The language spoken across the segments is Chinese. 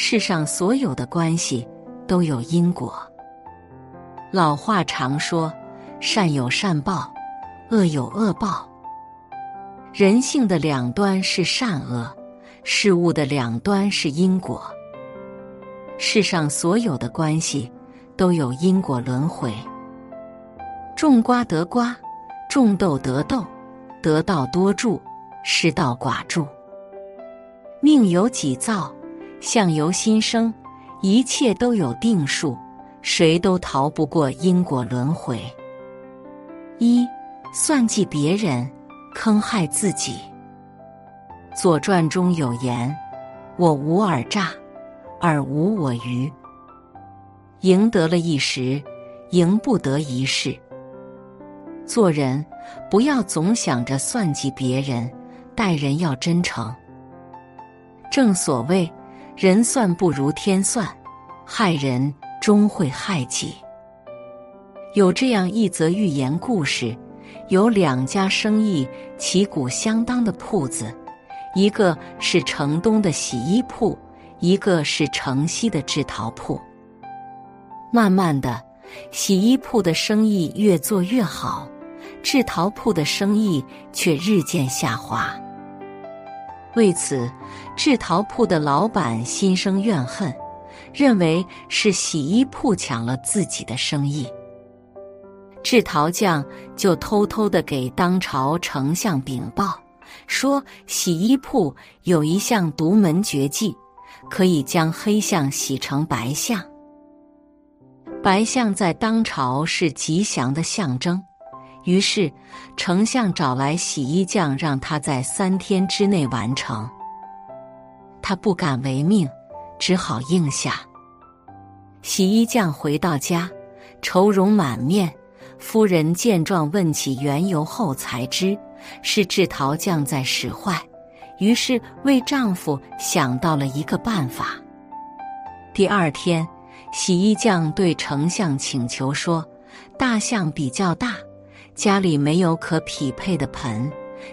世上所有的关系都有因果。老话常说：“善有善报，恶有恶报。”人性的两端是善恶，事物的两端是因果。世上所有的关系都有因果轮回。种瓜得瓜，种豆得豆，得道多助，失道寡助。命由己造。相由心生，一切都有定数，谁都逃不过因果轮回。一算计别人，坑害自己。《左传》中有言：“我无尔诈，尔无我愚。”赢得了一时，赢不得一世。做人不要总想着算计别人，待人要真诚。正所谓。人算不如天算，害人终会害己。有这样一则寓言故事：有两家生意旗鼓相当的铺子，一个是城东的洗衣铺，一个是城西的制陶铺。慢慢的，洗衣铺的生意越做越好，制陶铺的生意却日渐下滑。为此，制陶铺的老板心生怨恨，认为是洗衣铺抢了自己的生意。制陶匠就偷偷的给当朝丞相禀报，说洗衣铺有一项独门绝技，可以将黑象洗成白象。白象在当朝是吉祥的象征。于是，丞相找来洗衣匠，让他在三天之内完成。他不敢违命，只好应下。洗衣匠回到家，愁容满面。夫人见状，问起缘由后，才知是制陶匠在使坏。于是为丈夫想到了一个办法。第二天，洗衣匠对丞相请求说：“大象比较大。”家里没有可匹配的盆，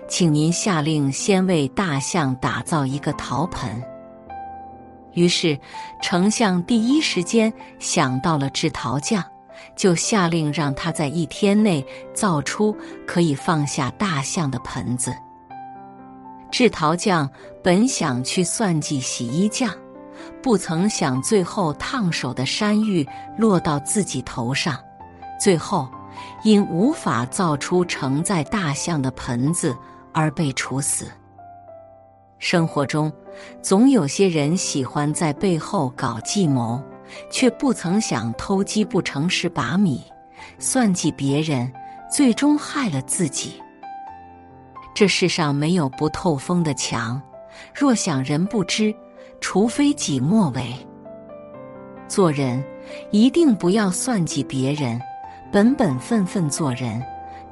请您下令先为大象打造一个陶盆。于是，丞相第一时间想到了制陶匠，就下令让他在一天内造出可以放下大象的盆子。制陶匠本想去算计洗衣匠，不曾想最后烫手的山芋落到自己头上，最后。因无法造出承载大象的盆子而被处死。生活中，总有些人喜欢在背后搞计谋，却不曾想偷鸡不成蚀把米，算计别人，最终害了自己。这世上没有不透风的墙，若想人不知，除非己莫为。做人一定不要算计别人。本本分分做人，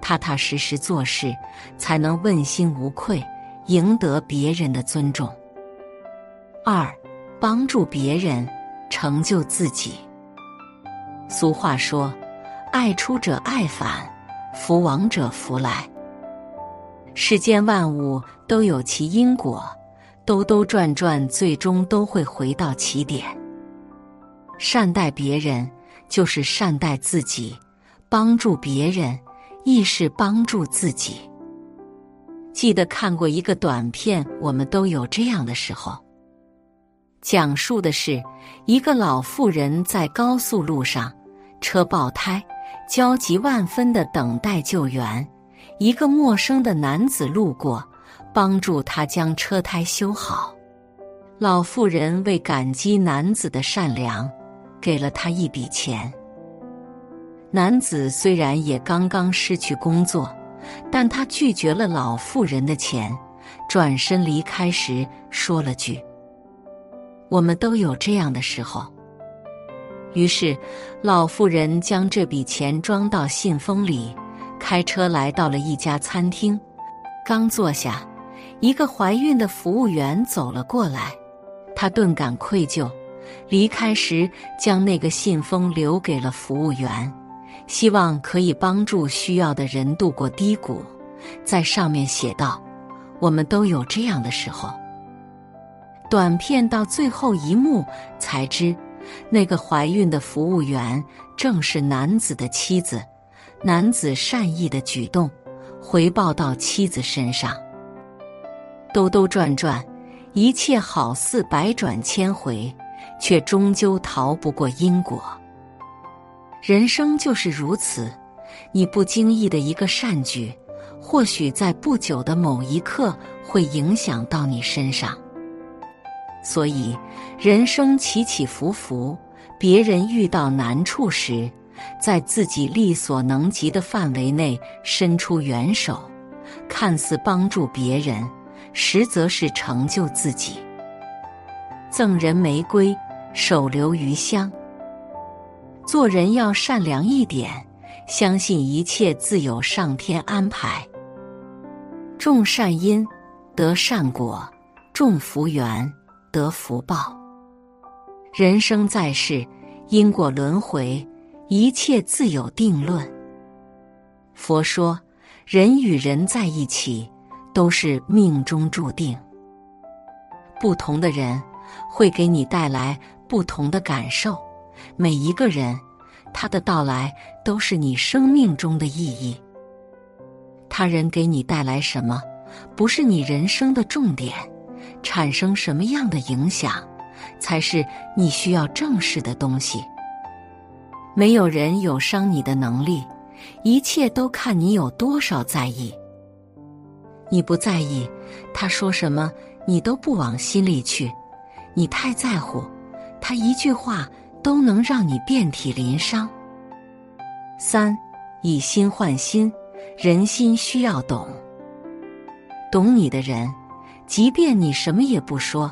踏踏实实做事，才能问心无愧，赢得别人的尊重。二，帮助别人，成就自己。俗话说：“爱出者爱返，福往者福来。”世间万物都有其因果，兜兜转转，最终都会回到起点。善待别人，就是善待自己。帮助别人，亦是帮助自己。记得看过一个短片，我们都有这样的时候。讲述的是一个老妇人在高速路上，车爆胎，焦急万分的等待救援。一个陌生的男子路过，帮助他将车胎修好。老妇人为感激男子的善良，给了他一笔钱。男子虽然也刚刚失去工作，但他拒绝了老妇人的钱，转身离开时说了句：“我们都有这样的时候。”于是，老妇人将这笔钱装到信封里，开车来到了一家餐厅。刚坐下，一个怀孕的服务员走了过来。他顿感愧疚，离开时将那个信封留给了服务员，希望可以帮助需要的人度过低谷。在上面写道：“我们都有这样的时候。”短片到最后一幕才知，那个怀孕的服务员正是男子的妻子。男子善意的举动，回报到妻子身上。兜兜转转。一切好似百转千回，却终究逃不过因果。人生就是如此，你不经意的一个善举，或许在不久的某一刻会影响到你身上。所以，人生起起伏伏，别人遇到难处时，在自己力所能及的范围内伸出援手，看似帮助别人。实则是成就自己。赠人玫瑰，手留余香。做人要善良一点，相信一切自有上天安排。种善因得善果，种福缘得福报。人生在世，因果轮回，一切自有定论。佛说，人与人在一起。都是命中注定。不同的人会给你带来不同的感受，每一个人他的到来都是你生命中的意义。他人给你带来什么，不是你人生的重点，产生什么样的影响，才是你需要正视的东西。没有人有伤你的能力，一切都看你有多少在意。你不在意，他说什么你都不往心里去。你太在乎，他一句话都能让你遍体鳞伤。三，以心换心，人心需要懂。懂你的人，即便你什么也不说，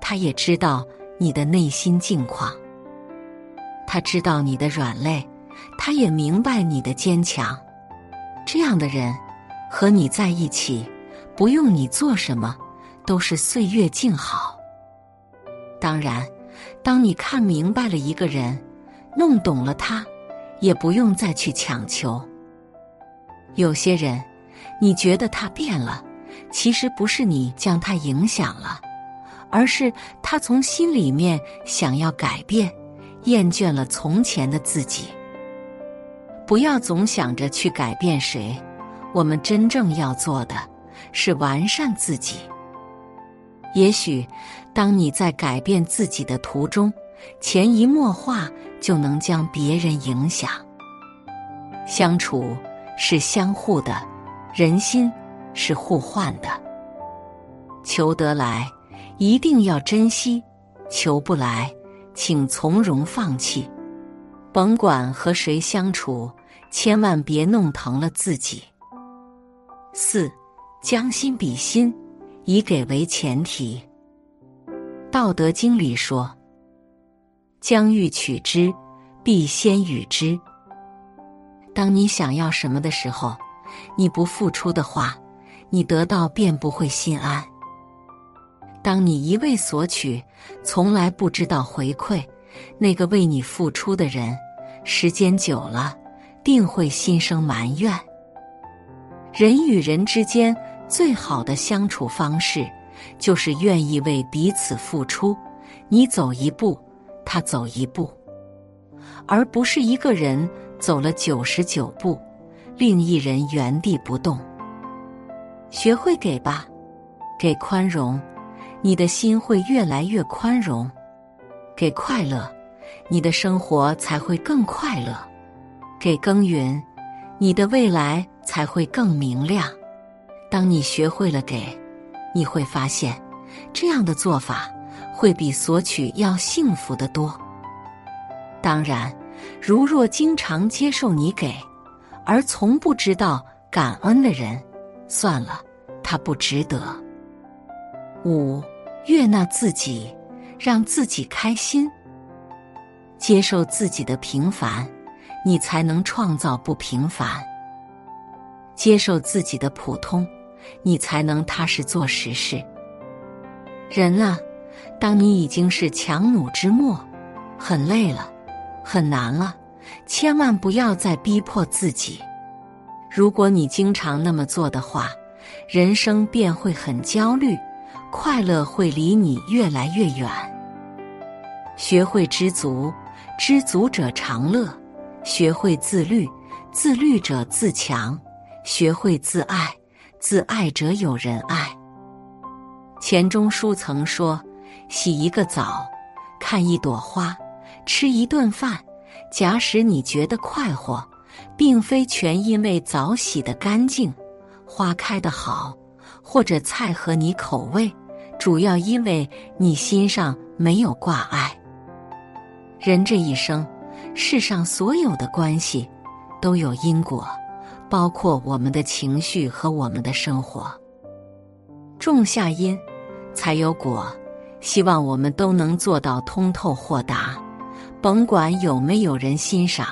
他也知道你的内心境况。他知道你的软肋，他也明白你的坚强。这样的人，和你在一起。不用你做什么，都是岁月静好。当然，当你看明白了一个人，弄懂了他，也不用再去强求。有些人，你觉得他变了，其实不是你将他影响了，而是他从心里面想要改变，厌倦了从前的自己。不要总想着去改变谁，我们真正要做的。是完善自己。也许，当你在改变自己的途中，潜移默化就能将别人影响。相处是相互的，人心是互换的。求得来，一定要珍惜；求不来，请从容放弃。甭管和谁相处，千万别弄疼了自己。四。将心比心，以给为前提。《道德经》里说：“将欲取之，必先予之。”当你想要什么的时候，你不付出的话，你得到便不会心安。当你一味索取，从来不知道回馈，那个为你付出的人，时间久了，定会心生埋怨。人与人之间。最好的相处方式，就是愿意为彼此付出，你走一步，他走一步，而不是一个人走了九十九步，另一人原地不动。学会给吧，给宽容，你的心会越来越宽容；给快乐，你的生活才会更快乐；给耕耘，你的未来才会更明亮。当你学会了给，你会发现，这样的做法会比索取要幸福的多。当然，如若经常接受你给，而从不知道感恩的人，算了，他不值得。五，悦纳自己，让自己开心，接受自己的平凡，你才能创造不平凡；接受自己的普通，你才能踏实做实事。人啊，当你已经是强弩之末，很累了，很难了，千万不要再逼迫自己。如果你经常那么做的话，人生便会很焦虑。快乐会离你越来越远。学会知足，知足者常乐；学会自律，自律者自强；学会自爱，自爱者有人爱。钱钟书曾说：“洗一个澡，看一朵花，吃一顿饭，假使你觉得快活，并非全因为澡洗得干净，花开得好，或者菜合你口味。”主要因为你心上没有挂碍。人这一生，世上所有的关系都有因果，包括我们的情绪和我们的生活。种下因，才有果。希望我们都能做到通透豁达，甭管有没有人欣赏，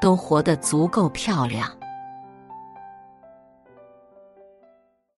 都活得足够漂亮。